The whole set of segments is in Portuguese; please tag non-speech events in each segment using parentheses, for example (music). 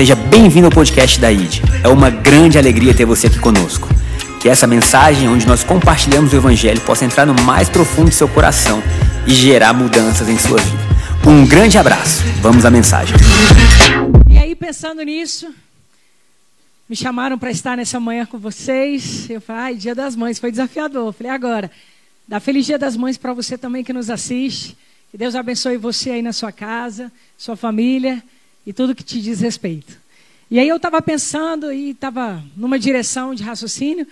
Seja bem-vindo ao podcast da ID. É uma grande alegria ter você aqui conosco. Que essa mensagem, onde nós compartilhamos o Evangelho, possa entrar no mais profundo do seu coração e gerar mudanças em sua vida. Um grande abraço. Vamos à mensagem. E aí, pensando nisso, me chamaram para estar nessa manhã com vocês. Eu falei, Dia das Mães, foi desafiador. Eu falei, agora, dá Feliz Dia das Mães para você também que nos assiste. Que Deus abençoe você aí na sua casa, sua família e tudo que te diz respeito. E aí eu estava pensando e estava numa direção de raciocínio,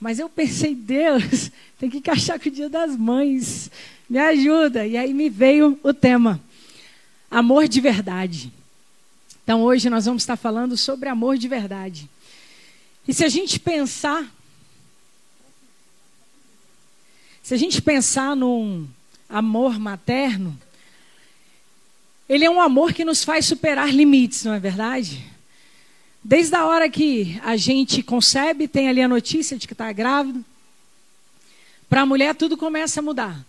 mas eu pensei, (laughs) Deus, tem que encaixar com o Dia das Mães, me ajuda. E aí me veio o tema, amor de verdade. Então hoje nós vamos estar falando sobre amor de verdade. E se a gente pensar, se a gente pensar num amor materno, ele é um amor que nos faz superar limites, não é verdade? Desde a hora que a gente concebe, tem ali a notícia de que está grávida, para a mulher tudo começa a mudar.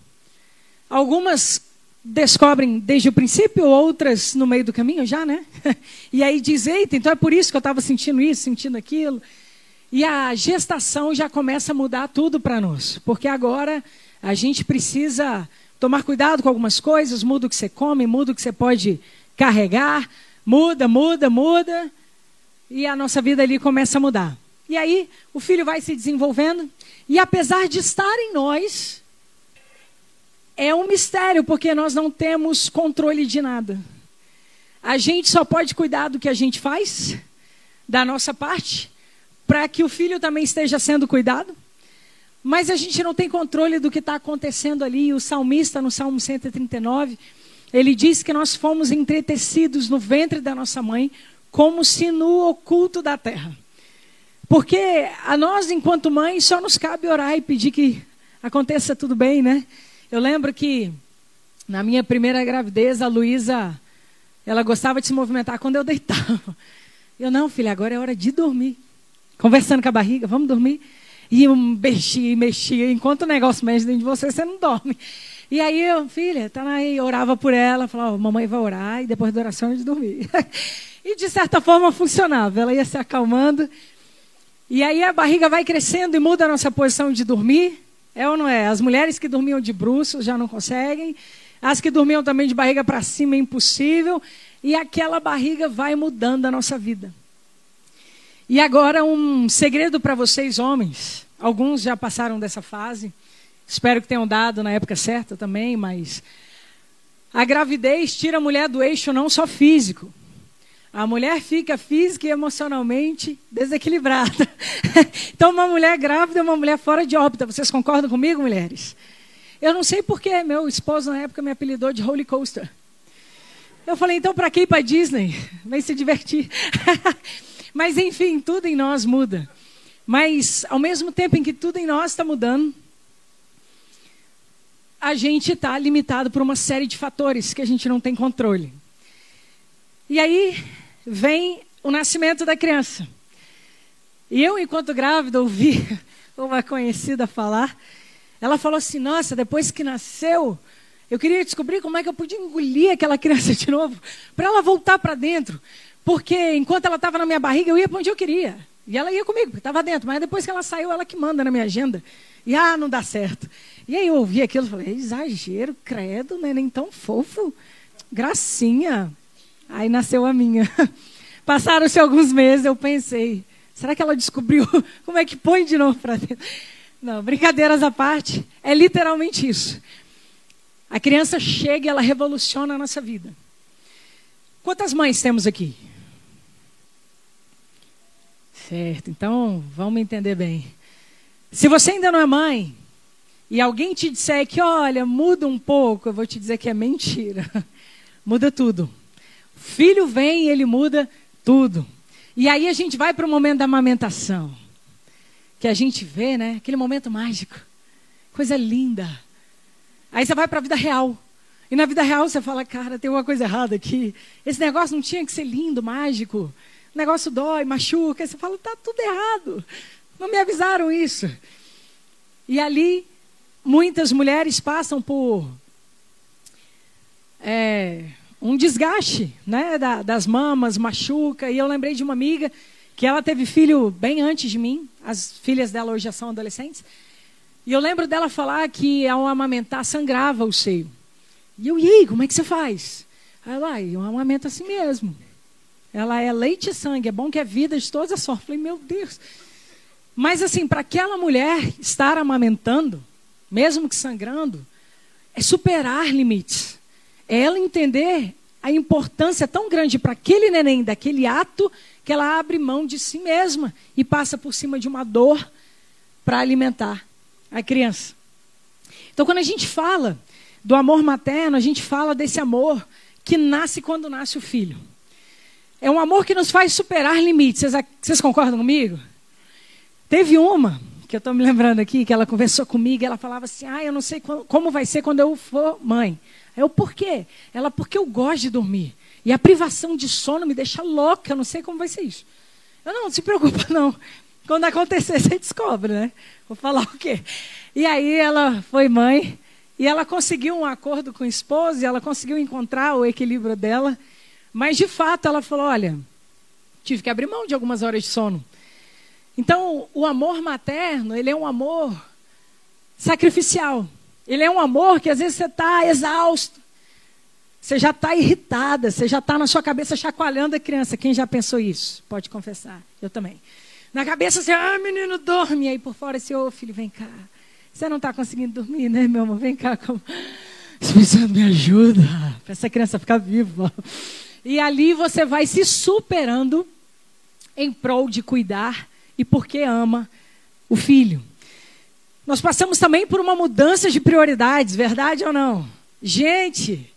Algumas descobrem desde o princípio, outras no meio do caminho já, né? (laughs) E aí diz, eita, então é por isso que eu estava sentindo isso, sentindo aquilo. E a gestação já começa a mudar tudo para nós, porque agora a gente precisa tomar cuidado com algumas coisas, muda o que você come, muda o que você pode carregar, muda, muda, muda, e a nossa vida ali começa a mudar. E aí o filho vai se desenvolvendo, e apesar de estar em nós, é um mistério, porque nós não temos controle de nada. A gente só pode cuidar do que a gente faz, da nossa parte, para que o filho também esteja sendo cuidado. Mas a gente não tem controle do que está acontecendo ali. O salmista, no Salmo 139, ele diz que nós fomos entretecidos no ventre da nossa mãe, como se no oculto da terra. Porque a nós, enquanto mãe, só nos cabe orar e pedir que aconteça tudo bem, né? Eu lembro que na minha primeira gravidez, a Luísa, ela gostava de se movimentar quando eu deitava. Eu, não, filha, agora é hora de dormir. Conversando com a barriga, vamos dormir. E mexia mexia. Enquanto o negócio mexe dentro de você, você não dorme. E aí eu, filha, tá aí, orava por ela, falava, mamãe vai orar, e depois da oração de dormir. (laughs) e de certa forma funcionava. Ela ia se acalmando. E aí a barriga vai crescendo e muda a nossa posição de dormir. É ou não é? As mulheres que dormiam de bruços já não conseguem. As que dormiam também de barriga para cima é impossível. E aquela barriga vai mudando a nossa vida. E agora um segredo para vocês, homens. Alguns já passaram dessa fase. Espero que tenham dado na época certa também, mas a gravidez tira a mulher do eixo não só físico. A mulher fica física e emocionalmente desequilibrada. (laughs) então, uma mulher grávida é uma mulher fora de órbita. Vocês concordam comigo, mulheres? Eu não sei porque meu esposo na época me apelidou de Holy Coaster. Eu falei, então para que ir para Disney? Vai se divertir. (laughs) Mas enfim, tudo em nós muda. Mas ao mesmo tempo em que tudo em nós está mudando, a gente está limitado por uma série de fatores que a gente não tem controle. E aí vem o nascimento da criança. E eu, enquanto grávida, ouvi (laughs) uma conhecida falar. Ela falou assim: Nossa, depois que nasceu, eu queria descobrir como é que eu podia engolir aquela (laughs) criança de novo, para ela voltar para dentro. Porque enquanto ela estava na minha barriga, eu ia para onde eu queria. E ela ia comigo, porque estava dentro. Mas depois que ela saiu, ela que manda na minha agenda. E ah, não dá certo. E aí eu ouvi aquilo e falei, exagero, credo, né? Nem tão fofo. Gracinha. Aí nasceu a minha. (laughs) Passaram-se alguns meses, eu pensei, será que ela descobriu (laughs) como é que põe de novo para dentro? Não, brincadeiras à parte, é literalmente isso. A criança chega e ela revoluciona a nossa vida. Quantas mães temos aqui? Certo, então vamos entender bem. Se você ainda não é mãe e alguém te disser que, olha, muda um pouco, eu vou te dizer que é mentira. (laughs) muda tudo. Filho vem e ele muda tudo. E aí a gente vai para o momento da amamentação. Que a gente vê, né? Aquele momento mágico. Coisa linda. Aí você vai para a vida real. E na vida real você fala, cara, tem uma coisa errada aqui. Esse negócio não tinha que ser lindo, mágico o negócio dói, machuca. Você fala, tá tudo errado. Não me avisaram isso. E ali, muitas mulheres passam por é, um desgaste né, da, das mamas, machuca. E eu lembrei de uma amiga que ela teve filho bem antes de mim. As filhas dela hoje já são adolescentes. E eu lembro dela falar que ao amamentar sangrava o seio. E eu, e aí, como é que você faz? Aí ela, eu amamento assim mesmo. Ela é leite e sangue, é bom que é vida de todas as sortes. Eu falei, meu Deus. Mas assim, para aquela mulher estar amamentando, mesmo que sangrando, é superar limites. É ela entender a importância tão grande para aquele neném, daquele ato, que ela abre mão de si mesma e passa por cima de uma dor para alimentar a criança. Então, quando a gente fala do amor materno, a gente fala desse amor que nasce quando nasce o filho. É um amor que nos faz superar limites. Vocês, concordam comigo? Teve uma que eu estou me lembrando aqui, que ela conversou comigo, ela falava assim: Ah, eu não sei como vai ser quando eu for mãe. Eu, por quê? Ela, porque eu gosto de dormir. E a privação de sono me deixa louca, eu não sei como vai ser isso. Eu não, não se preocupa, (laughs) não. Quando acontecer, você descobre, né? Vou falar o quê? E aí ela foi mãe, e ela conseguiu um acordo com o esposo, e ela conseguiu encontrar o equilíbrio dela. Mas, de fato, ela falou: olha, tive que abrir mão de algumas horas de sono. Então, o amor materno, ele é um amor sacrificial. Ele é um amor que às vezes você está exausto. Você já está irritada, você já está na sua cabeça chacoalhando a criança. Quem já pensou isso? Pode confessar. Eu também. Na cabeça você, ah, menino, dorme. Aí por fora você, ô oh, filho, vem cá. Você não está conseguindo dormir, né, meu amor? Vem cá. Como... (laughs) Espírito me ajuda para essa criança ficar viva. E ali você vai se superando em prol de cuidar e porque ama o filho. Nós passamos também por uma mudança de prioridades, verdade ou não? Gente,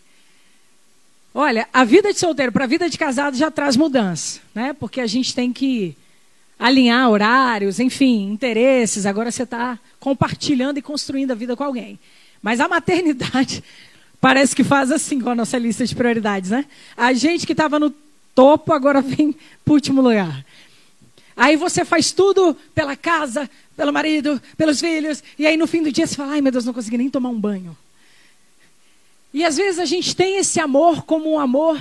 olha, a vida de solteiro para a vida de casado já traz mudança, né? Porque a gente tem que alinhar horários, enfim, interesses. Agora você está compartilhando e construindo a vida com alguém. Mas a maternidade parece que faz assim com a nossa lista de prioridades, né? A gente que estava no topo agora (laughs) vem para o último lugar. Aí você faz tudo pela casa, pelo marido, pelos filhos, e aí no fim do dia você fala: ai meu Deus, não consegui nem tomar um banho. E às vezes a gente tem esse amor como um amor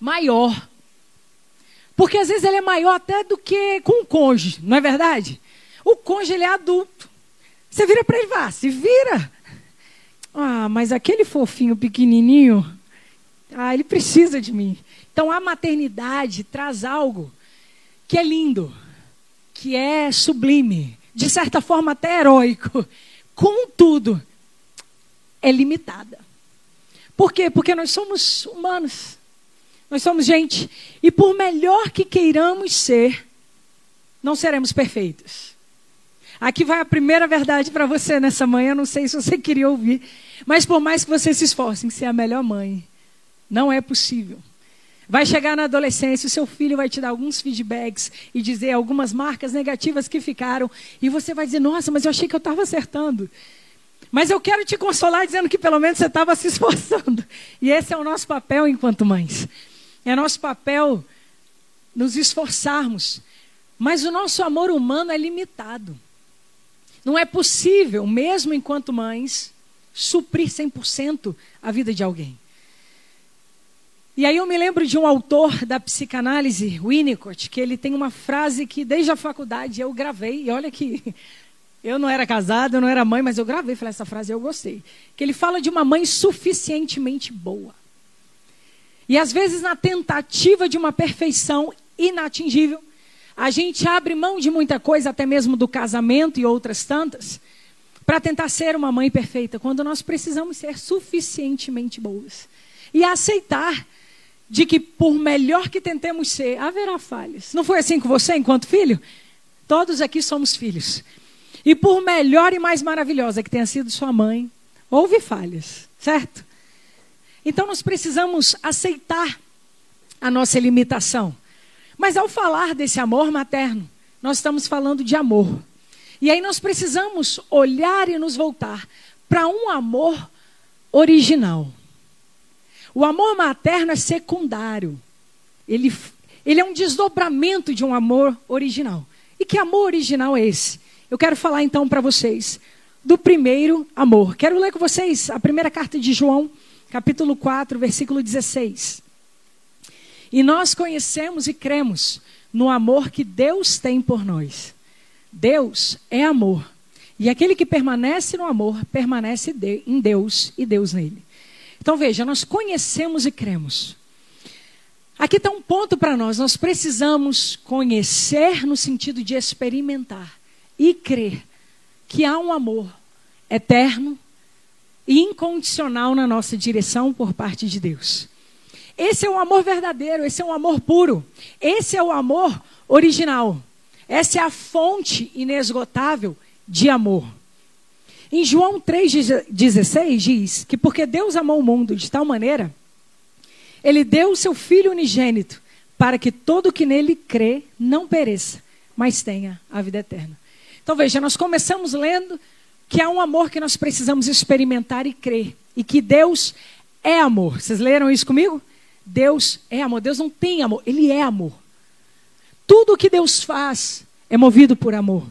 maior. Porque às vezes ele é maior até do que com o cônjuge, não é verdade? O cônjuge ele é adulto. Você vira para ele, vá, se vira. Ah, mas aquele fofinho pequenininho, ah, ele precisa de mim. Então a maternidade traz algo que é lindo, que é sublime, de certa forma até heróico. Contudo, é limitada. Por quê? Porque nós somos humanos. Nós somos gente. E por melhor que queiramos ser, não seremos perfeitos. Aqui vai a primeira verdade para você nessa manhã. Não sei se você (laughs) queria ouvir. Mas por mais que você se esforce em ser a melhor mãe, não é possível. Vai chegar na adolescência, o seu filho vai te dar alguns feedbacks e dizer algumas marcas negativas que ficaram. E você vai dizer: Nossa, mas eu achei que eu estava acertando. Mas eu quero te consolar dizendo que pelo menos você estava (laughs) se esforçando. E esse é o nosso papel enquanto mães. É nosso papel nos esforçarmos. Mas o nosso amor humano é limitado. Não é possível, mesmo enquanto mães, suprir 100% a vida de alguém. E aí eu me lembro de um autor da psicanálise, Winnicott, que ele tem uma frase que desde a faculdade eu gravei, e olha que (laughs) eu não era casada, eu não era mãe, mas eu gravei, falei essa frase eu gostei. Que ele fala de uma mãe suficientemente boa. E às vezes na tentativa de uma perfeição inatingível, a gente abre mão de muita coisa, até mesmo do casamento e outras tantas, para tentar ser uma mãe perfeita, quando nós precisamos ser suficientemente boas. E aceitar de que por melhor que tentemos ser, haverá falhas. Não foi assim com você enquanto filho? Todos aqui somos filhos. E por melhor e mais maravilhosa que tenha sido sua mãe, houve falhas, certo? Então nós precisamos aceitar a nossa limitação. Mas ao falar desse amor materno, nós estamos falando de amor. E aí nós precisamos olhar e nos voltar para um amor original. O amor materno é secundário. Ele, ele é um desdobramento de um amor original. E que amor original é esse? Eu quero falar então para vocês do primeiro amor. Quero ler com vocês a primeira carta de João, capítulo 4, versículo 16. E nós conhecemos e cremos no amor que Deus tem por nós. Deus é amor. E aquele que permanece no amor, permanece em Deus e Deus nele. Então veja, nós conhecemos e cremos. Aqui está um ponto para nós. Nós precisamos conhecer no sentido de experimentar e crer que há um amor eterno e incondicional na nossa direção por parte de Deus. Esse é o amor verdadeiro, esse é um amor puro, esse é o amor original. Essa é a fonte inesgotável de amor. Em João 3,16 diz que porque Deus amou o mundo de tal maneira, ele deu o seu Filho unigênito para que todo que nele crê não pereça, mas tenha a vida eterna. Então veja, nós começamos lendo que há um amor que nós precisamos experimentar e crer, e que Deus é amor. Vocês leram isso comigo? Deus é amor. Deus não tem amor, ele é amor. Tudo o que Deus faz é movido por amor.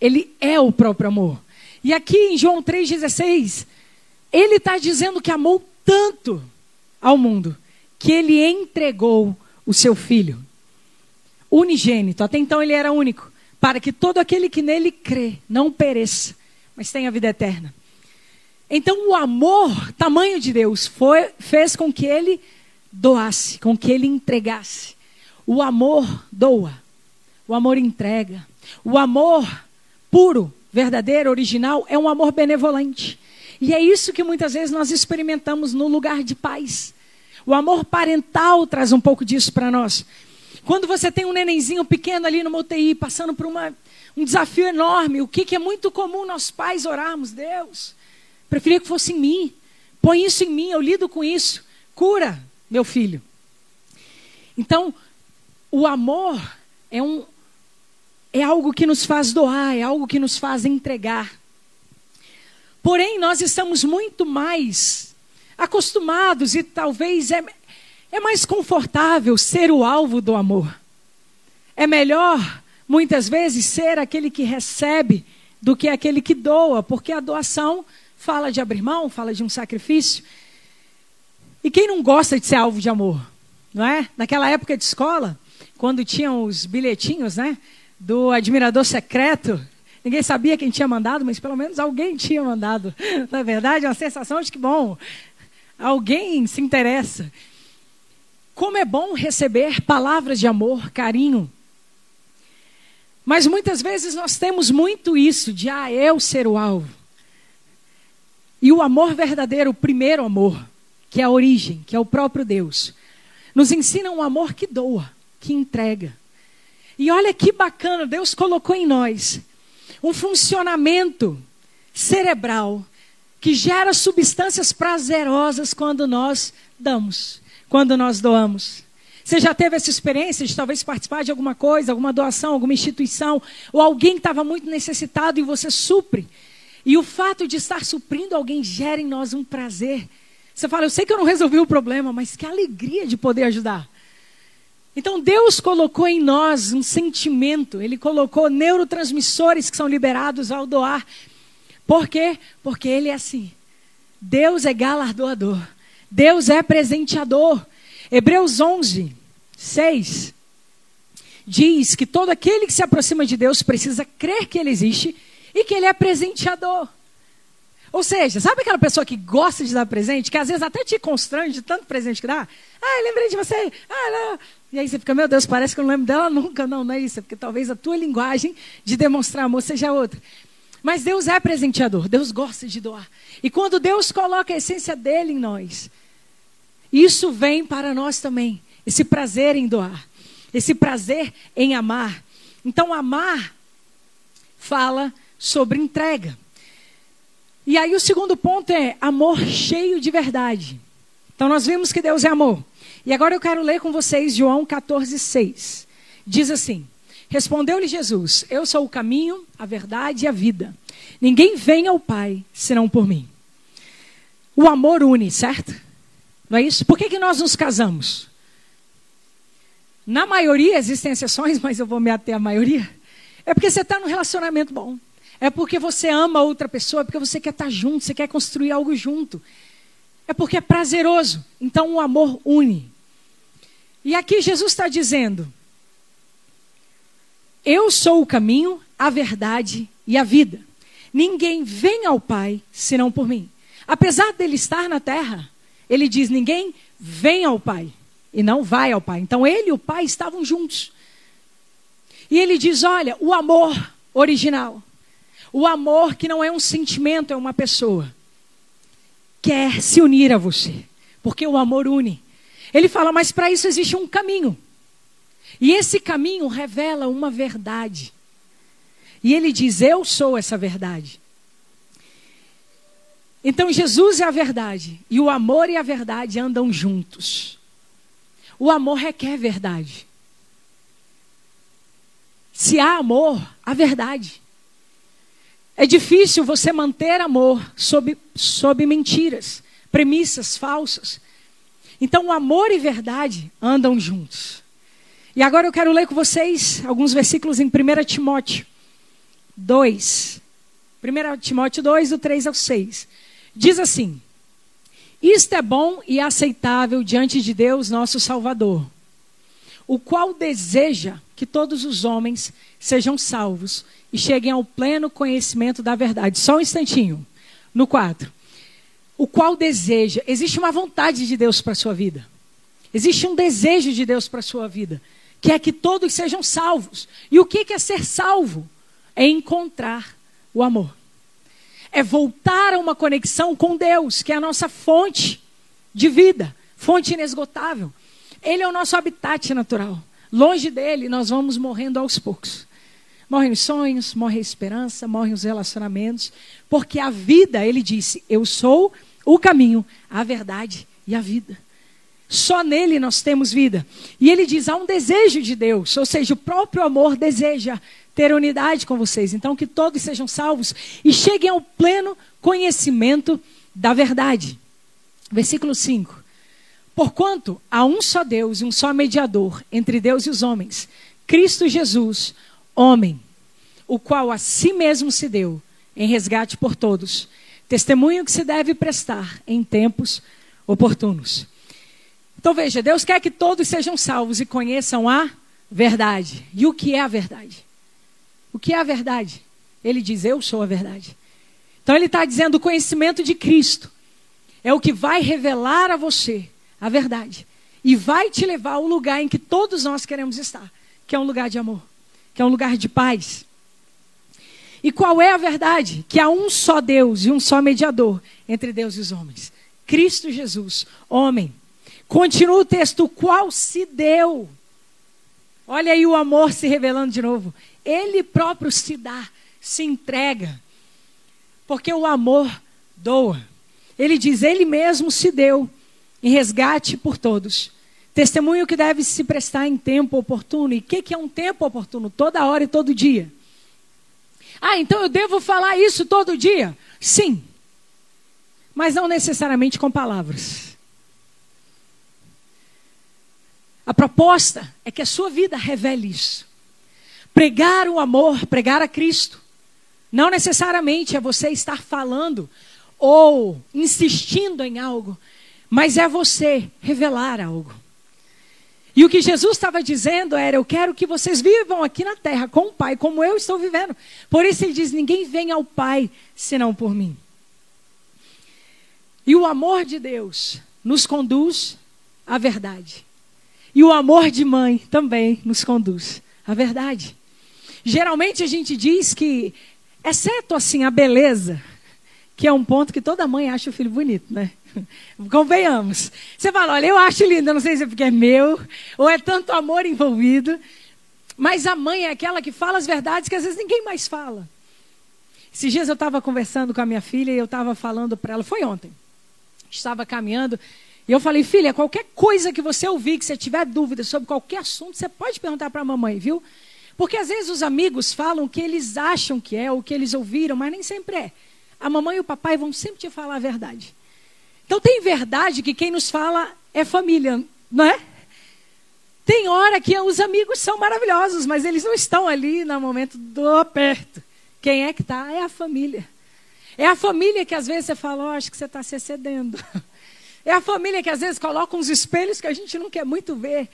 Ele é o próprio amor. E aqui em João 3,16, ele está dizendo que amou tanto ao mundo que ele entregou o seu filho unigênito. Até então ele era único, para que todo aquele que nele crê não pereça, mas tenha vida eterna. Então o amor, tamanho de Deus, foi, fez com que ele doasse, com que ele entregasse. O amor doa, o amor entrega. O amor puro, verdadeiro, original, é um amor benevolente. E é isso que muitas vezes nós experimentamos no lugar de paz. O amor parental traz um pouco disso para nós. Quando você tem um nenenzinho pequeno ali no UTI, passando por uma, um desafio enorme, o que, que é muito comum nós pais orarmos? Deus, preferia que fosse em mim. Põe isso em mim, eu lido com isso. Cura, meu filho. Então, o amor é um é algo que nos faz doar, é algo que nos faz entregar. Porém, nós estamos muito mais acostumados e talvez é, é mais confortável ser o alvo do amor. É melhor, muitas vezes, ser aquele que recebe do que aquele que doa, porque a doação fala de abrir mão, fala de um sacrifício. E quem não gosta de ser alvo de amor? Não é? Naquela época de escola, quando tinham os bilhetinhos, né? Do admirador secreto, ninguém sabia quem tinha mandado, mas pelo menos alguém tinha mandado. (laughs) Na é verdade, é uma sensação de que, bom, alguém se interessa. Como é bom receber palavras de amor, carinho. Mas muitas vezes nós temos muito isso de, ah, eu ser o alvo. E o amor verdadeiro, o primeiro amor, que é a origem, que é o próprio Deus, nos ensina um amor que doa, que entrega. E olha que bacana, Deus colocou em nós um funcionamento cerebral que gera substâncias prazerosas quando nós damos, quando nós doamos. Você já teve essa experiência de talvez participar de alguma coisa, alguma doação, alguma instituição, ou alguém que estava muito necessitado e você supre. E o fato de estar suprindo alguém gera em nós um prazer você fala, eu sei que eu não resolvi o problema, mas que alegria de poder ajudar. Então Deus colocou em nós um sentimento, Ele colocou neurotransmissores que são liberados ao doar. Por quê? Porque Ele é assim. Deus é galardoador. Deus é presenteador. Hebreus 11, 6 diz que todo aquele que se aproxima de Deus precisa crer que Ele existe e que Ele é presenteador. Ou seja, sabe aquela pessoa que gosta de dar presente, que às vezes até te constrange de tanto presente que dá? Ah, lembrei de você. Ah, não. E aí você fica, meu Deus, parece que eu não lembro dela nunca. Não, não é isso. É porque talvez a tua linguagem de demonstrar amor seja outra. Mas Deus é presenteador. Deus gosta de doar. E quando Deus coloca a essência dele em nós, isso vem para nós também. Esse prazer em doar. Esse prazer em amar. Então, amar fala sobre entrega. E aí o segundo ponto é amor cheio de verdade. Então nós vimos que Deus é amor. E agora eu quero ler com vocês João 14, 6. Diz assim: Respondeu-lhe Jesus: Eu sou o caminho, a verdade e a vida. Ninguém vem ao Pai senão por mim. O amor une, certo? Não é isso? Por que, que nós nos casamos? Na maioria, existem exceções, mas eu vou me ater à maioria. É porque você está num relacionamento bom. É porque você ama outra pessoa, é porque você quer estar junto, você quer construir algo junto. É porque é prazeroso. Então o amor une. E aqui Jesus está dizendo: Eu sou o caminho, a verdade e a vida. Ninguém vem ao Pai senão por mim. Apesar dele estar na terra, ele diz: Ninguém vem ao Pai e não vai ao Pai. Então ele e o Pai estavam juntos. E ele diz: Olha, o amor original, o amor que não é um sentimento, é uma pessoa, quer se unir a você, porque o amor une. Ele fala, mas para isso existe um caminho. E esse caminho revela uma verdade. E ele diz: Eu sou essa verdade. Então Jesus é a verdade. E o amor e a verdade andam juntos. O amor requer verdade. Se há amor, há verdade. É difícil você manter amor sob, sob mentiras, premissas falsas. Então, amor e verdade andam juntos. E agora eu quero ler com vocês alguns versículos em 1 Timóteo 2. 1 Timóteo 2, do 3 ao 6. Diz assim: Isto é bom e aceitável diante de Deus, nosso Salvador, o qual deseja que todos os homens sejam salvos e cheguem ao pleno conhecimento da verdade. Só um instantinho. No 4. O qual deseja, existe uma vontade de Deus para a sua vida. Existe um desejo de Deus para a sua vida, que é que todos sejam salvos. E o que é ser salvo? É encontrar o amor. É voltar a uma conexão com Deus, que é a nossa fonte de vida, fonte inesgotável. Ele é o nosso habitat natural. Longe dele, nós vamos morrendo aos poucos. Morrem os sonhos, morre a esperança, morrem os relacionamentos, porque a vida, ele disse, eu sou o caminho, a verdade e a vida. Só nele nós temos vida. E ele diz: há um desejo de Deus, ou seja, o próprio amor deseja ter unidade com vocês. Então, que todos sejam salvos e cheguem ao pleno conhecimento da verdade. Versículo 5. Porquanto há um só Deus e um só mediador entre Deus e os homens, Cristo Jesus, homem, o qual a si mesmo se deu em resgate por todos, testemunho que se deve prestar em tempos oportunos. Então veja, Deus quer que todos sejam salvos e conheçam a verdade. E o que é a verdade? O que é a verdade? Ele diz: Eu sou a verdade. Então ele está dizendo: o conhecimento de Cristo é o que vai revelar a você a verdade. E vai te levar ao lugar em que todos nós queremos estar, que é um lugar de amor, que é um lugar de paz. E qual é a verdade? Que há um só Deus e um só mediador entre Deus e os homens. Cristo Jesus, homem. Continua o texto, qual se deu. Olha aí o amor se revelando de novo. Ele próprio se dá, se entrega. Porque o amor doa. Ele diz, ele mesmo se deu em resgate por todos. Testemunho que deve se prestar em tempo oportuno. E o que, que é um tempo oportuno? Toda hora e todo dia. Ah, então eu devo falar isso todo dia? Sim. Mas não necessariamente com palavras. A proposta é que a sua vida revele isso. Pregar o amor, pregar a Cristo. Não necessariamente é você estar falando ou insistindo em algo, mas é você revelar algo. E o que Jesus estava dizendo era: Eu quero que vocês vivam aqui na terra com o Pai, como eu estou vivendo. Por isso ele diz: Ninguém vem ao Pai senão por mim. E o amor de Deus nos conduz à verdade. E o amor de mãe também nos conduz à verdade. Geralmente a gente diz que, exceto assim a beleza, que é um ponto que toda mãe acha o filho bonito, né? (laughs) Convenhamos. Você fala, olha, eu acho lindo, eu não sei se é porque é meu, ou é tanto amor envolvido. Mas a mãe é aquela que fala as verdades que às vezes ninguém mais fala. Esses dias eu estava conversando com a minha filha e eu estava falando para ela, foi ontem. Estava caminhando e eu falei, filha, qualquer coisa que você ouvir, que você tiver dúvida sobre qualquer assunto, você pode perguntar para a mamãe, viu? Porque às vezes os amigos falam o que eles acham que é, o que eles ouviram, mas nem sempre é. A mamãe e o papai vão sempre te falar a verdade. Então tem verdade que quem nos fala é família, não é? Tem hora que os amigos são maravilhosos, mas eles não estão ali no momento do aperto. Quem é que está? É a família. É a família que às vezes você fala, oh, acho que você está se excedendo. (laughs) É a família que às vezes coloca uns espelhos que a gente não quer muito ver.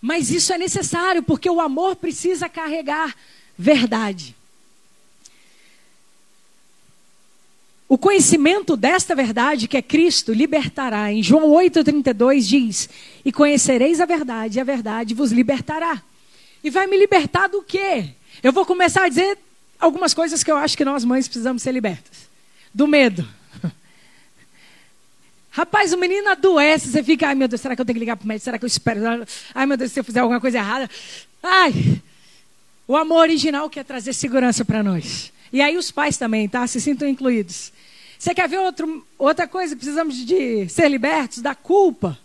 Mas isso é necessário, porque o amor precisa carregar verdade. O conhecimento desta verdade, que é Cristo, libertará. Em João 8,32 diz: E conhecereis a verdade, e a verdade vos libertará. E vai me libertar do quê? Eu vou começar a dizer algumas coisas que eu acho que nós mães precisamos ser libertas. Do medo. (laughs) Rapaz, o menino adoece, você fica, ai meu Deus, será que eu tenho que ligar para o médico? Será que eu espero? Ai meu Deus, se eu fizer alguma coisa errada. Ai, o amor original quer trazer segurança para nós. E aí os pais também, tá? Se sintam incluídos. Você quer ver outro, outra coisa? Precisamos de ser libertos da culpa.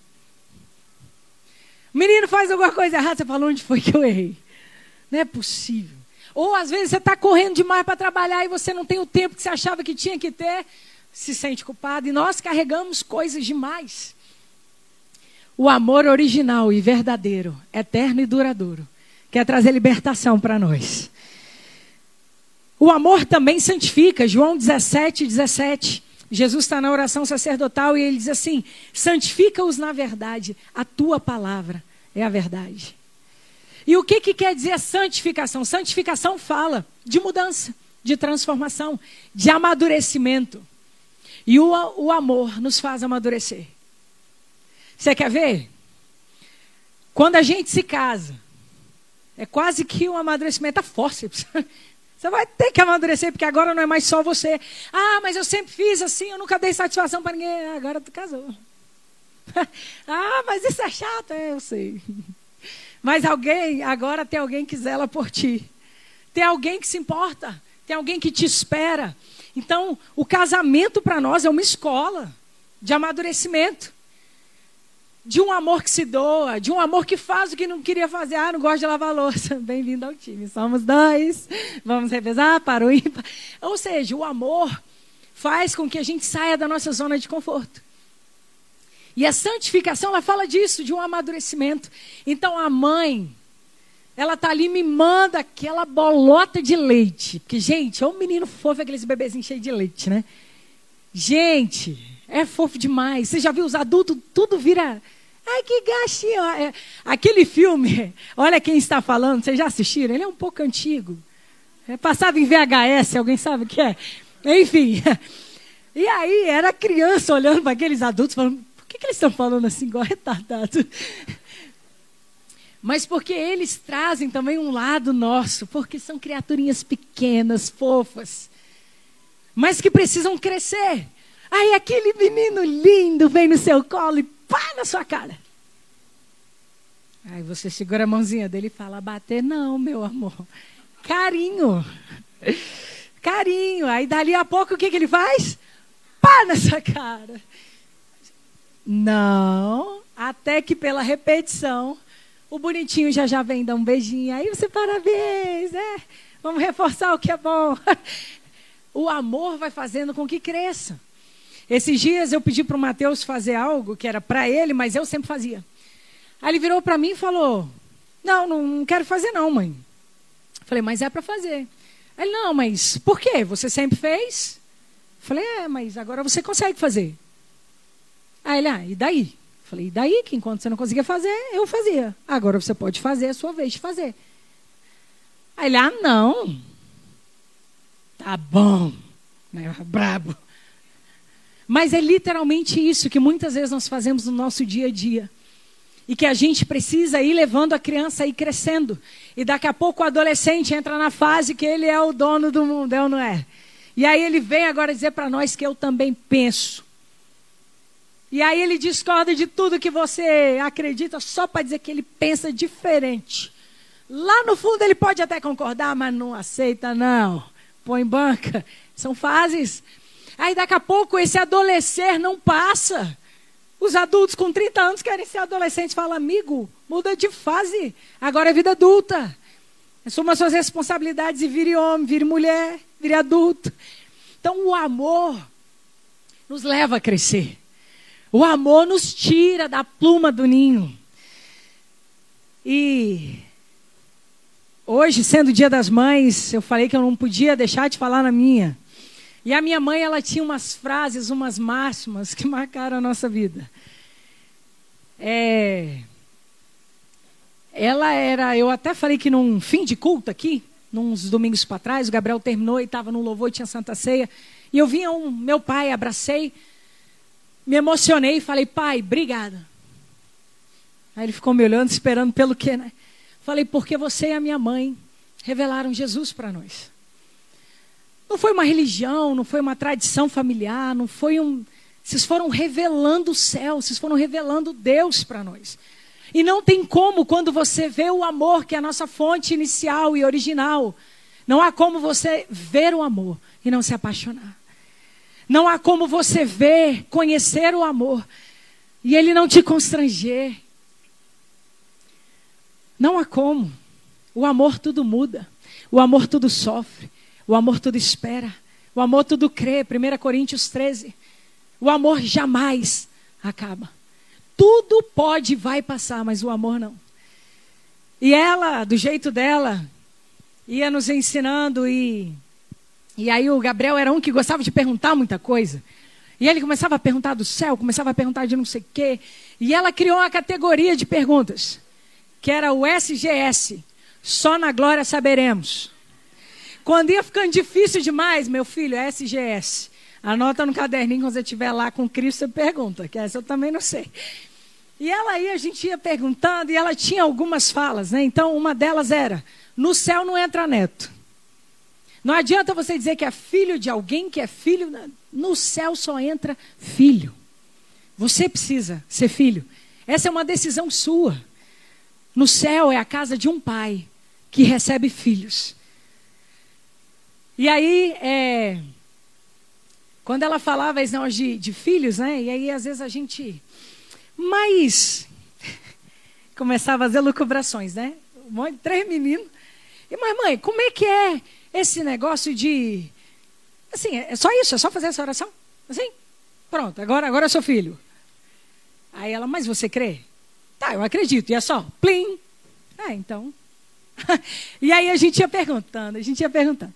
O menino faz alguma coisa errada, você fala, onde foi que eu errei? Não é possível. Ou às vezes você está correndo demais para trabalhar e você não tem o tempo que você achava que tinha que ter, se sente culpado. E nós carregamos coisas demais. O amor original e verdadeiro, eterno e duradouro, quer trazer libertação para nós. O amor também santifica. João 17, 17. Jesus está na oração sacerdotal e ele diz assim: santifica-os na verdade, a tua palavra é a verdade. E o que, que quer dizer santificação? Santificação fala de mudança, de transformação, de amadurecimento. E o, o amor nos faz amadurecer. Você quer ver? Quando a gente se casa, é quase que um amadurecimento a fórceps. Você vai ter que amadurecer, porque agora não é mais só você. Ah, mas eu sempre fiz assim, eu nunca dei satisfação para ninguém. Ah, agora tu casou. (laughs) ah, mas isso é chato, é, eu sei. (laughs) Mas alguém, agora tem alguém que zela por ti. Tem alguém que se importa. Tem alguém que te espera. Então, o casamento para nós é uma escola de amadurecimento de um amor que se doa, de um amor que faz o que não queria fazer. Ah, não gosto de lavar louça. (laughs) Bem-vindo ao time. Somos dois. Vamos revezar para o ímpar. Ou seja, o amor faz com que a gente saia da nossa zona de conforto. E a santificação, ela fala disso, de um amadurecimento. Então a mãe, ela tá ali me manda aquela bolota de leite. Porque, gente, é um menino fofo, aqueles bebezinhos cheios de leite, né? Gente, é fofo demais. Você já viu os adultos, tudo vira. Ai, que gatinho. É, aquele filme, (laughs) olha quem está falando, vocês já assistiram? Ele é um pouco antigo. É, passava em VHS, alguém sabe o que é? Enfim. (laughs) E aí, era criança olhando para aqueles adultos, falando: por que, que eles estão falando assim, igual retardado? (laughs) Mas porque eles trazem também um lado nosso, porque são criaturinhas pequenas, fofas, mas que precisam crescer. Aí aquele menino lindo vem no seu colo e pá na sua cara. Aí você segura a mãozinha dele e fala: bater não, meu amor. Carinho. Carinho. Aí dali a pouco o que, que ele faz? Pá na sua cara. Não. Até que pela repetição, o bonitinho já já vem dar um beijinho. Aí você parabéns, é. Vamos reforçar o que é bom. (laughs) O amor vai fazendo com que cresça. Esses dias eu pedi para o Mateus fazer algo que era para ele, mas eu sempre fazia. Aí ele virou para mim e falou: Não, não quero fazer, não, mãe. Falei, mas é para fazer. Ele: Não, mas por quê? Você sempre fez? Falei: É, mas agora você consegue fazer. Aí ele: Ah, e daí? Falei: E daí? Que enquanto você não conseguia fazer, eu fazia. Agora você pode fazer, é a sua vez de fazer. Aí ele: Ah, não. Tá bom. Brabo. Mas é literalmente isso que muitas vezes nós fazemos no nosso dia a dia. E que a gente precisa ir levando a criança a ir crescendo. E daqui a pouco o adolescente entra na fase que ele é o dono do mundo, é ou não é? E aí ele vem agora dizer para nós que eu também penso. E aí ele discorda de tudo que você acredita só para dizer que ele pensa diferente. Lá no fundo ele pode até concordar, mas não aceita não. Põe banca. São fases. Aí daqui a pouco esse adolescer não passa. Os adultos com 30 anos querem ser adolescentes. Fala, amigo, muda de fase. Agora é vida adulta. Assuma suas responsabilidades e vire homem, vire mulher, vire adulto. Então o amor nos leva a crescer. O amor nos tira da pluma do ninho. E hoje, sendo o dia das mães, eu falei que eu não podia deixar de falar na minha. E a minha mãe, ela tinha umas frases, umas máximas que marcaram a nossa vida. É, ela era, eu até falei que num fim de culto aqui, uns domingos para trás, o Gabriel terminou e estava no louvor, tinha Santa Ceia. E eu vi um, meu pai, abracei, me emocionei e falei, pai, obrigada. Aí ele ficou me olhando, esperando pelo quê, né? Falei, porque você e a minha mãe revelaram Jesus para nós. Não foi uma religião, não foi uma tradição familiar, não foi um. Vocês foram revelando o céu, vocês foram revelando Deus para nós. E não tem como, quando você vê o amor, que é a nossa fonte inicial e original, não há como você ver o amor e não se apaixonar. Não há como você ver, conhecer o amor e ele não te constranger. Não há como. O amor tudo muda. O amor tudo sofre. O amor tudo espera. O amor tudo crê. 1 Coríntios 13. O amor jamais acaba. Tudo pode vai passar, mas o amor não. E ela, do jeito dela, ia nos ensinando e e aí o Gabriel era um que gostava de perguntar muita coisa. E ele começava a perguntar do céu, começava a perguntar de não sei o quê. E ela criou uma categoria de perguntas, que era o SGS. Só na glória saberemos. Quando ia ficando difícil demais, meu filho, SGS. Anota no caderninho quando você estiver lá com Cristo, você pergunta, que essa eu também não sei. E ela aí, a gente ia perguntando, e ela tinha algumas falas, né? Então, uma delas era: no céu não entra neto. Não adianta você dizer que é filho de alguém que é filho. No céu só entra filho. Você precisa ser filho. Essa é uma decisão sua. No céu é a casa de um pai que recebe filhos. E aí, é, quando ela falava esse negócio de, de filhos, né? E aí, às vezes, a gente. Mas. (laughs) Começava a fazer lucubrações, né? Um monte três meninos. E, mas, mãe, como é que é esse negócio de. Assim, é só isso? É só fazer essa oração? Assim? Pronto, agora, agora eu sou filho. Aí ela, mas você crê? Tá, eu acredito. E é só, plim. Ah, então. (laughs) e aí a gente ia perguntando, a gente ia perguntando.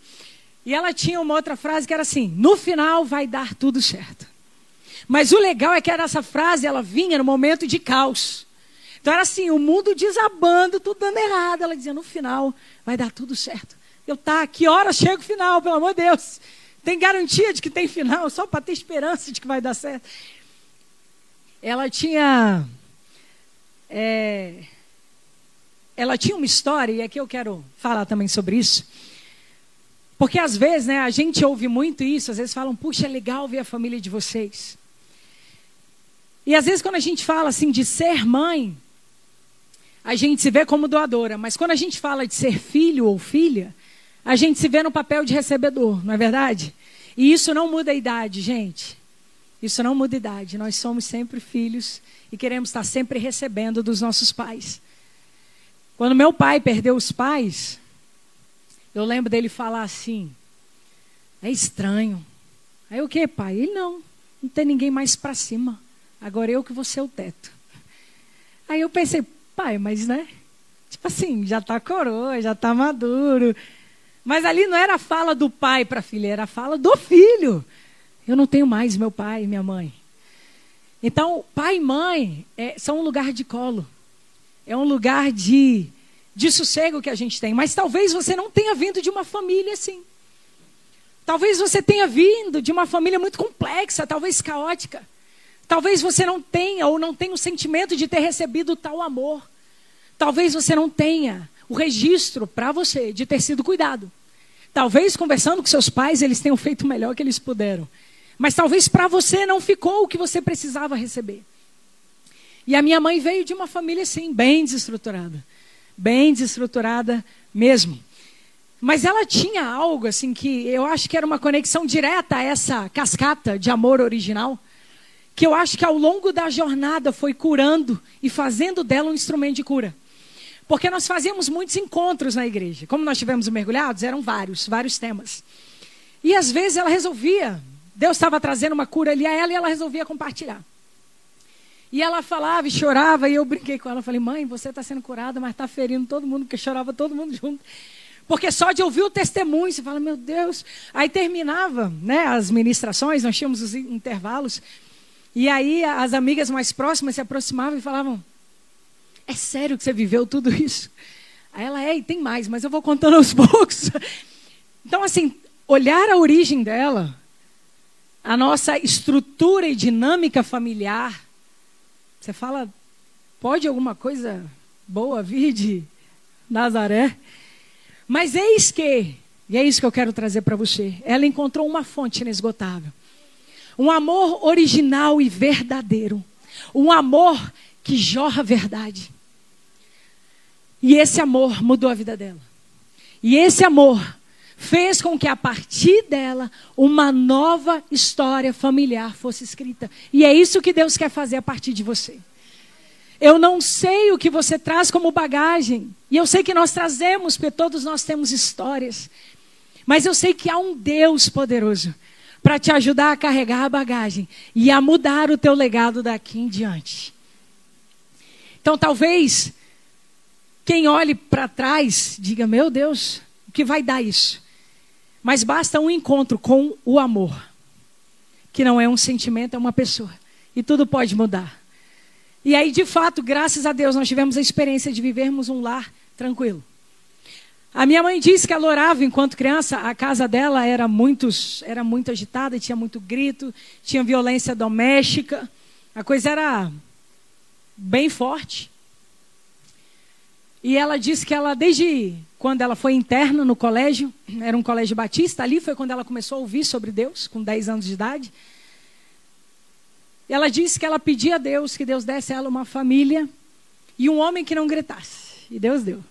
E ela tinha uma outra frase que era assim: no final vai dar tudo certo. Mas o legal é que essa frase, ela vinha no momento de caos. Então era assim, o mundo desabando, tudo dando errado. Ela dizia, no final vai dar tudo certo. Eu tá, que hora chega o final, pelo amor de Deus? Tem garantia de que tem final, só para ter esperança de que vai dar certo. Ela tinha. É, ela tinha uma história, e aqui eu quero falar também sobre isso. Porque às vezes, né, a gente ouve muito isso, às vezes falam, puxa, é legal ver a família de vocês. E às vezes quando a gente fala assim de ser mãe, a gente se vê como doadora, mas quando a gente fala de ser filho ou filha, a gente se vê no papel de recebedor, não é verdade? E isso não muda a idade, gente. Isso não muda a idade. Nós somos sempre filhos e queremos estar sempre recebendo dos nossos pais. Quando meu pai perdeu os pais, eu lembro dele falar assim: é estranho. Aí o que, pai? Ele não, não tem ninguém mais para cima. Agora eu que vou ser o teto. Aí eu pensei, pai, mas né? Tipo assim, já está coroa, já está maduro, mas ali não era a fala do pai para a filha, era a fala do filho. Eu não tenho mais meu pai e minha mãe. Então, pai e mãe é, são um lugar de colo. É um lugar de, de sossego que a gente tem. Mas talvez você não tenha vindo de uma família assim. Talvez você tenha vindo de uma família muito complexa, talvez caótica. Talvez você não tenha ou não tenha o sentimento de ter recebido tal amor. Talvez você não tenha o registro para você de ter sido cuidado. Talvez conversando com seus pais eles tenham feito o melhor que eles puderam. Mas talvez para você não ficou o que você precisava receber. E a minha mãe veio de uma família assim, bem desestruturada. Bem desestruturada mesmo. Mas ela tinha algo assim que eu acho que era uma conexão direta a essa cascata de amor original, que eu acho que ao longo da jornada foi curando e fazendo dela um instrumento de cura. Porque nós fazíamos muitos encontros na igreja. Como nós tivemos mergulhados, eram vários, vários temas. E às vezes ela resolvia, Deus estava trazendo uma cura ali a ela e ela resolvia compartilhar. E ela falava e chorava, e eu brinquei com ela. Falei, mãe, você está sendo curada, mas está ferindo todo mundo, porque chorava todo mundo junto. Porque só de ouvir o testemunho, você fala, meu Deus. Aí terminava né, as ministrações, nós tínhamos os intervalos. E aí as amigas mais próximas se aproximavam e falavam: É sério que você viveu tudo isso? Aí ela é, e tem mais, mas eu vou contando aos (laughs) poucos. Então, assim, olhar a origem dela, a nossa estrutura e dinâmica familiar, você fala, pode alguma coisa boa vir de Nazaré? Mas eis que, e é isso que eu quero trazer para você, ela encontrou uma fonte inesgotável. Um amor original e verdadeiro. Um amor que jorra verdade. E esse amor mudou a vida dela. E esse amor fez com que a partir dela uma nova história familiar fosse escrita. E é isso que Deus quer fazer a partir de você. Eu não sei o que você traz como bagagem. E eu sei que nós trazemos, porque todos nós temos histórias. Mas eu sei que há um Deus poderoso para te ajudar a carregar a bagagem e a mudar o teu legado daqui em diante. Então, talvez quem olhe para trás diga: Meu Deus, o que vai dar isso? Mas basta um encontro com o amor, que não é um sentimento, é uma pessoa. E tudo pode mudar. E aí, de fato, graças a Deus, nós tivemos a experiência de vivermos um lar tranquilo. A minha mãe disse que ela orava enquanto criança, a casa dela era muito, era muito agitada, tinha muito grito, tinha violência doméstica, a coisa era bem forte. E ela disse que ela, desde quando ela foi interna no colégio, era um colégio batista, ali foi quando ela começou a ouvir sobre Deus, com 10 anos de idade. E ela disse que ela pedia a Deus que Deus desse a ela uma família e um homem que não gritasse. E Deus deu.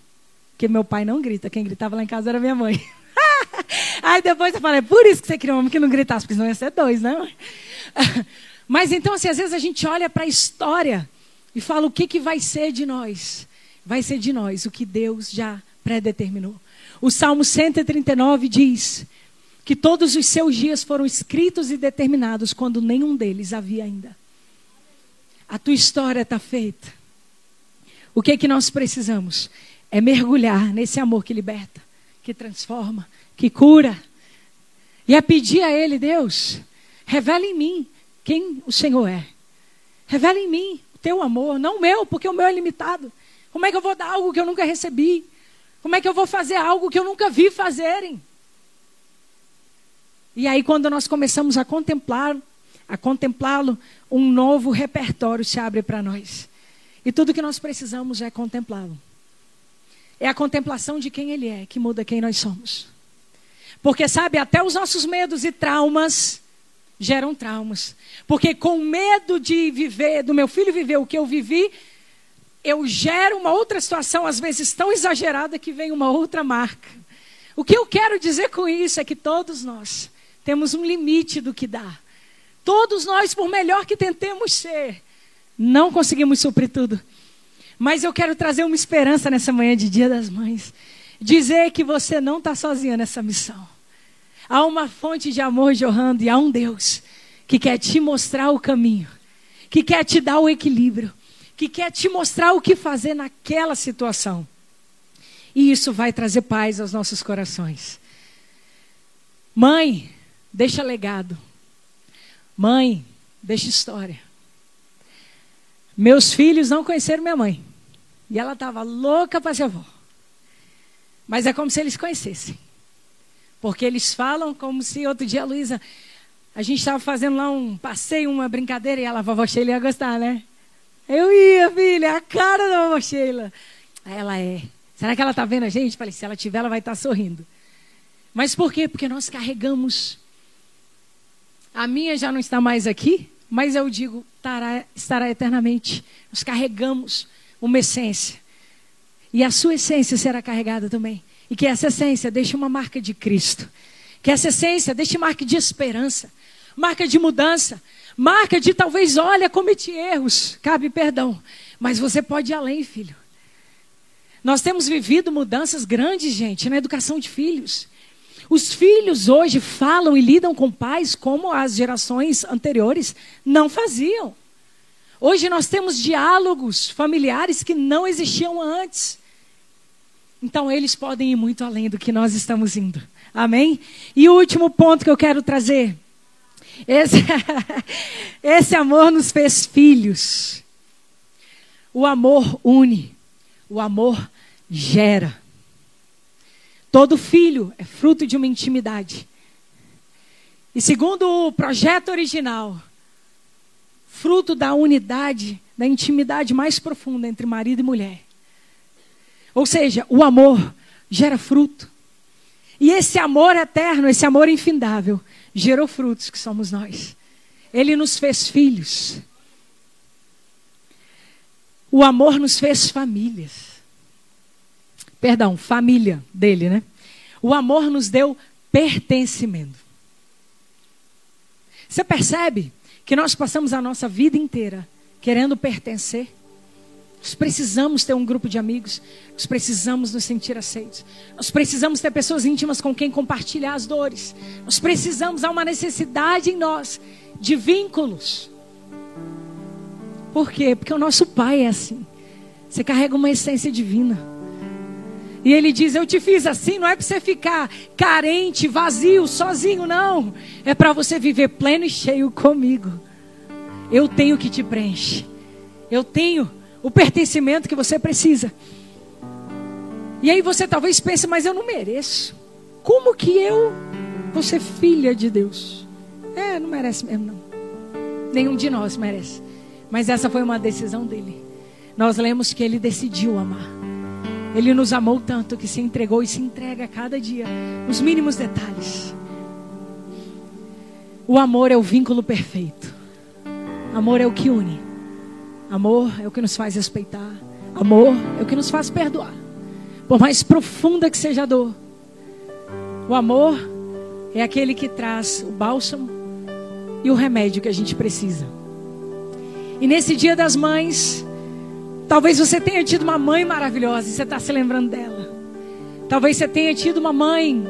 Porque meu pai não grita, quem gritava lá em casa era minha mãe. (laughs) Aí depois eu falei, é por isso que você queria um homem que não gritasse, porque senão ia ser dois, né? (laughs) Mas então, assim, às vezes a gente olha para a história e fala o que, que vai ser de nós. Vai ser de nós o que Deus já predeterminou. O Salmo 139 diz: que todos os seus dias foram escritos e determinados quando nenhum deles havia ainda. A tua história está feita. O que é que nós precisamos? É mergulhar nesse amor que liberta, que transforma, que cura. E é pedir a Ele, Deus, revela em mim quem o Senhor é. Revela em mim o teu amor, não o meu, porque o meu é limitado. Como é que eu vou dar algo que eu nunca recebi? Como é que eu vou fazer algo que eu nunca vi fazerem? E aí, quando nós começamos a contemplar, a contemplá-lo, um novo repertório se abre para nós. E tudo que nós precisamos é contemplá-lo. É a contemplação de quem ele é que muda quem nós somos. Porque, sabe, até os nossos medos e traumas geram traumas. Porque com medo de viver, do meu filho viver o que eu vivi, eu gero uma outra situação, às vezes tão exagerada, que vem uma outra marca. O que eu quero dizer com isso é que todos nós temos um limite do que dá. Todos nós, por melhor que tentemos ser, não conseguimos suprir tudo. Mas eu quero trazer uma esperança nessa manhã de Dia das Mães. Dizer que você não está sozinha nessa missão. Há uma fonte de amor jorrando e há um Deus que quer te mostrar o caminho, que quer te dar o equilíbrio, que quer te mostrar o que fazer naquela situação. E isso vai trazer paz aos nossos corações. Mãe, deixa legado. Mãe, deixa história. Meus filhos não conheceram minha mãe. E ela estava louca para ser avó. Mas é como se eles conhecessem. Porque eles falam como se outro dia a Luísa. A gente estava fazendo lá um passeio, uma brincadeira, e ela, vovó Sheila ia gostar, né? Eu ia, filha, a cara da vovó Sheila. Ela é. Será que ela está vendo a gente? Falei, se ela tiver, ela vai estar tá sorrindo. Mas por quê? Porque nós carregamos a minha já não está mais aqui, mas eu digo, estará eternamente. Nós carregamos uma essência. E a sua essência será carregada também. E que essa essência deixe uma marca de Cristo. Que essa essência deixe marca de esperança, marca de mudança, marca de talvez, olha, cometi erros, cabe perdão. Mas você pode ir além, filho. Nós temos vivido mudanças grandes, gente, na educação de filhos. Os filhos hoje falam e lidam com pais como as gerações anteriores não faziam. Hoje nós temos diálogos familiares que não existiam antes. Então eles podem ir muito além do que nós estamos indo. Amém? E o último ponto que eu quero trazer. Esse, (laughs) esse amor nos fez filhos. O amor une. O amor gera. Todo filho é fruto de uma intimidade. E segundo o projeto original, fruto da unidade, da intimidade mais profunda entre marido e mulher. Ou seja, o amor gera fruto. E esse amor eterno, esse amor infindável, gerou frutos que somos nós. Ele nos fez filhos. O amor nos fez famílias. Perdão, família dele, né? O amor nos deu pertencimento. Você percebe que nós passamos a nossa vida inteira querendo pertencer? Nós precisamos ter um grupo de amigos, nós precisamos nos sentir aceitos, nós precisamos ter pessoas íntimas com quem compartilhar as dores, nós precisamos, há uma necessidade em nós de vínculos. Por quê? Porque o nosso Pai é assim, você carrega uma essência divina. E ele diz: Eu te fiz assim, não é para você ficar carente, vazio, sozinho, não. É para você viver pleno e cheio comigo. Eu tenho que te preencher. Eu tenho o pertencimento que você precisa. E aí você talvez pense, mas eu não mereço. Como que eu vou ser filha de Deus? É, não merece mesmo, não. Nenhum de nós merece. Mas essa foi uma decisão dele. Nós lemos que ele decidiu amar. Ele nos amou tanto que se entregou e se entrega a cada dia, nos mínimos detalhes. O amor é o vínculo perfeito. Amor é o que une. Amor é o que nos faz respeitar. Amor é o que nos faz perdoar. Por mais profunda que seja a dor. O amor é aquele que traz o bálsamo e o remédio que a gente precisa. E nesse dia das mães, Talvez você tenha tido uma mãe maravilhosa e você está se lembrando dela. Talvez você tenha tido uma mãe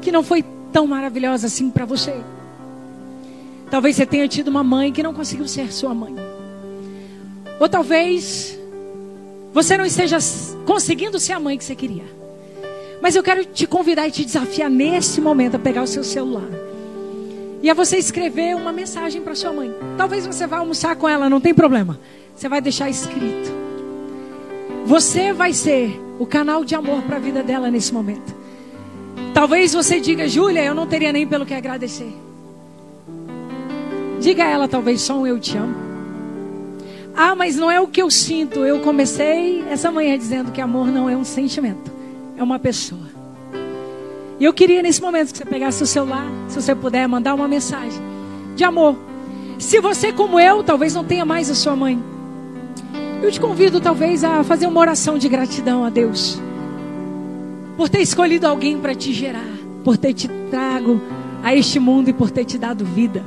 que não foi tão maravilhosa assim para você. Talvez você tenha tido uma mãe que não conseguiu ser sua mãe. Ou talvez você não esteja conseguindo ser a mãe que você queria. Mas eu quero te convidar e te desafiar nesse momento a pegar o seu celular. E a você escrever uma mensagem para sua mãe. Talvez você vá almoçar com ela, não tem problema. Você vai deixar escrito. Você vai ser o canal de amor para a vida dela nesse momento. Talvez você diga, Júlia, eu não teria nem pelo que agradecer. Diga a ela, talvez só um eu te amo. Ah, mas não é o que eu sinto. Eu comecei essa manhã dizendo que amor não é um sentimento, é uma pessoa. E eu queria nesse momento que você pegasse o celular, se você puder mandar uma mensagem de amor. Se você, como eu, talvez não tenha mais a sua mãe, eu te convido talvez a fazer uma oração de gratidão a Deus por ter escolhido alguém para te gerar, por ter te trago a este mundo e por ter te dado vida.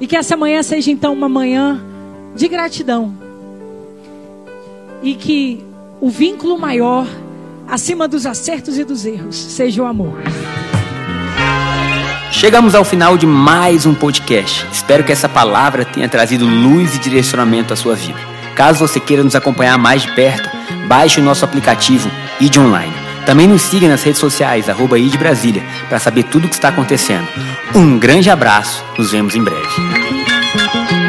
E que essa manhã seja então uma manhã de gratidão. E que o vínculo maior, acima dos acertos e dos erros, seja o amor. Chegamos ao final de mais um podcast. Espero que essa palavra tenha trazido luz e direcionamento à sua vida. Caso você queira nos acompanhar mais de perto, baixe o nosso aplicativo ID Online. Também nos siga nas redes sociais, arroba ID Brasília, para saber tudo o que está acontecendo. Um grande abraço, nos vemos em breve.